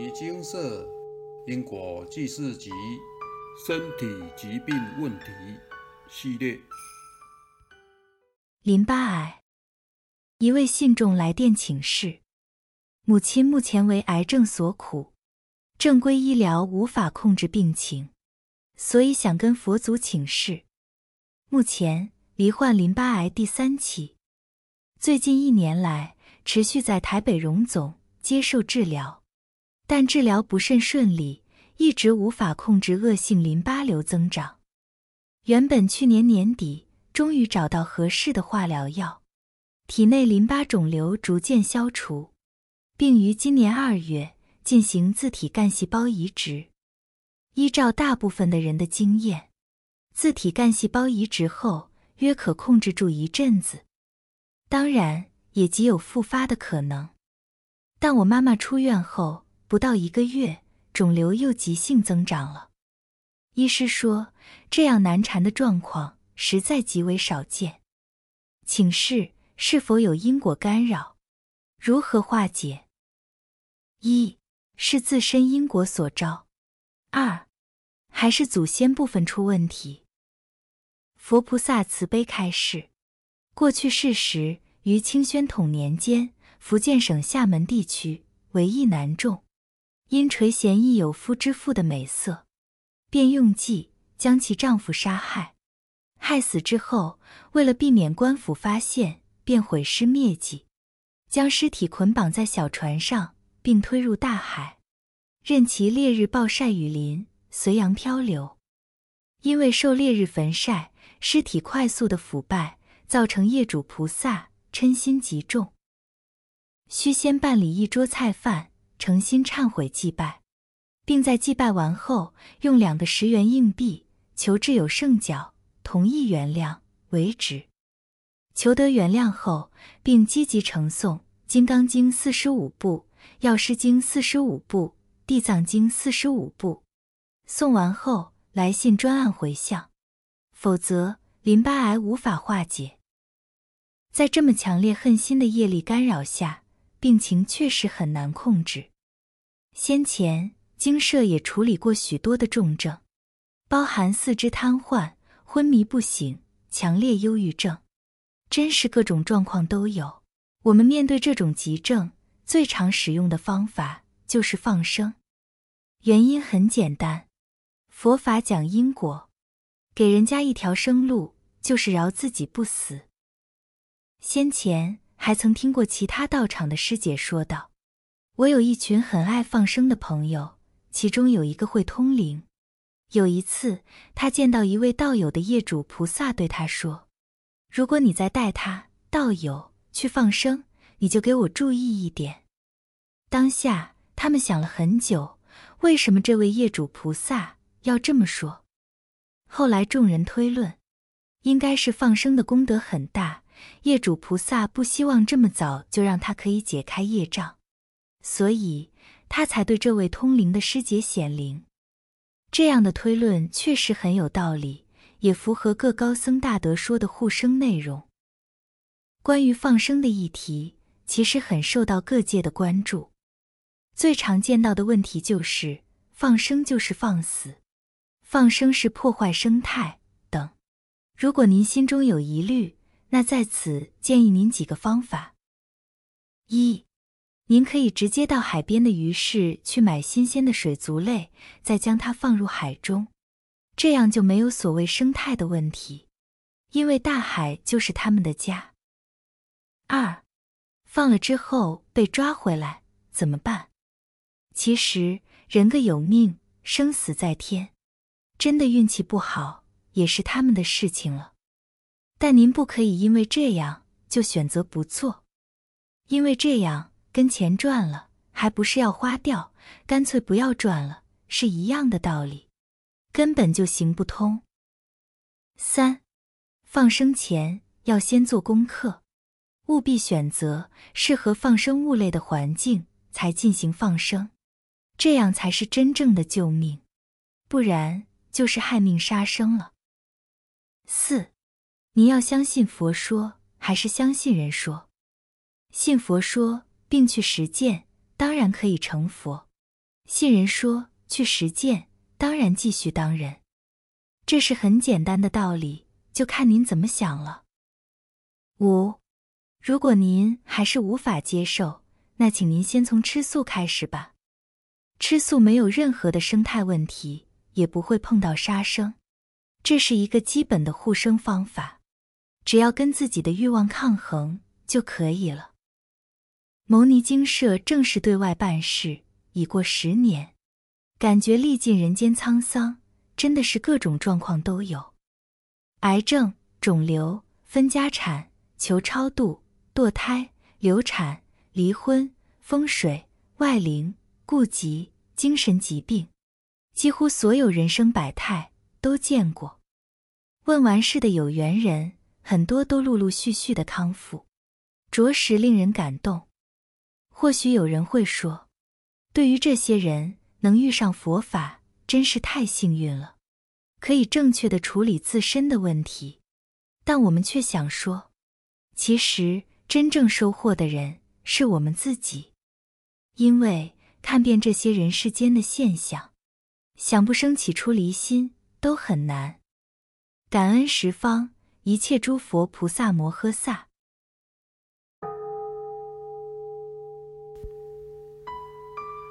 尼精舍因果记事集身体疾病问题系列。淋巴癌，一位信众来电请示，母亲目前为癌症所苦，正规医疗无法控制病情，所以想跟佛祖请示。目前罹患淋巴癌第三期，最近一年来持续在台北荣总接受治疗，但治疗不甚顺利，一直无法控制恶性淋巴瘤增长。原本去年年底。终于找到合适的化疗药，体内淋巴肿瘤逐渐消除，并于今年二月进行自体干细胞移植。依照大部分的人的经验，自体干细胞移植后约可控制住一阵子，当然也极有复发的可能。但我妈妈出院后不到一个月，肿瘤又急性增长了。医师说，这样难缠的状况。实在极为少见，请示是否有因果干扰？如何化解？一是自身因果所招，二还是祖先部分出问题？佛菩萨慈悲开示：过去世时，于清宣统年间，福建省厦门地区为一男众，因垂涎一有夫之妇的美色，便用计将其丈夫杀害。害死之后，为了避免官府发现，便毁尸灭迹，将尸体捆绑在小船上，并推入大海，任其烈日暴晒雨淋，随洋漂流。因为受烈日焚晒，尸体快速的腐败，造成业主菩萨嗔心极重，须先办理一桌菜饭，诚心忏悔祭拜，并在祭拜完后，用两个十元硬币求挚友圣角。同意原谅为止，求得原谅后，并积极呈诵《金刚经》四十五部、《药师经》四十五部、《地藏经》四十五部。诵完后，来信专案回向，否则淋巴癌无法化解。在这么强烈恨心的业力干扰下，病情确实很难控制。先前经社也处理过许多的重症，包含四肢瘫痪。昏迷不醒、强烈忧郁症，真是各种状况都有。我们面对这种急症，最常使用的方法就是放生。原因很简单，佛法讲因果，给人家一条生路，就是饶自己不死。先前还曾听过其他道场的师姐说道：“我有一群很爱放生的朋友，其中有一个会通灵。”有一次，他见到一位道友的业主菩萨对他说：“如果你再带他道友去放生，你就给我注意一点。”当下，他们想了很久，为什么这位业主菩萨要这么说？后来众人推论，应该是放生的功德很大，业主菩萨不希望这么早就让他可以解开业障，所以他才对这位通灵的师姐显灵。这样的推论确实很有道理，也符合各高僧大德说的护生内容。关于放生的议题，其实很受到各界的关注。最常见到的问题就是放生就是放死，放生是破坏生态等。如果您心中有疑虑，那在此建议您几个方法：一。您可以直接到海边的鱼市去买新鲜的水族类，再将它放入海中，这样就没有所谓生态的问题，因为大海就是他们的家。二，放了之后被抓回来怎么办？其实人各有命，生死在天，真的运气不好也是他们的事情了。但您不可以因为这样就选择不做，因为这样。跟钱赚了，还不是要花掉？干脆不要赚了，是一样的道理，根本就行不通。三，放生前要先做功课，务必选择适合放生物类的环境才进行放生，这样才是真正的救命，不然就是害命杀生了。四，你要相信佛说还是相信人说？信佛说。并去实践，当然可以成佛。信人说去实践，当然继续当人。这是很简单的道理，就看您怎么想了。五，如果您还是无法接受，那请您先从吃素开始吧。吃素没有任何的生态问题，也不会碰到杀生，这是一个基本的护生方法。只要跟自己的欲望抗衡就可以了。牟尼精舍正式对外办事已过十年，感觉历尽人间沧桑，真的是各种状况都有：癌症、肿瘤、分家产、求超度、堕胎、流产、离婚、风水、外灵、痼疾、精神疾病，几乎所有人生百态都见过。问完事的有缘人，很多都陆陆续续的康复，着实令人感动。或许有人会说，对于这些人能遇上佛法，真是太幸运了，可以正确的处理自身的问题。但我们却想说，其实真正收获的人是我们自己，因为看遍这些人世间的现象，想不生起出离心都很难。感恩十方一切诸佛菩萨摩诃萨。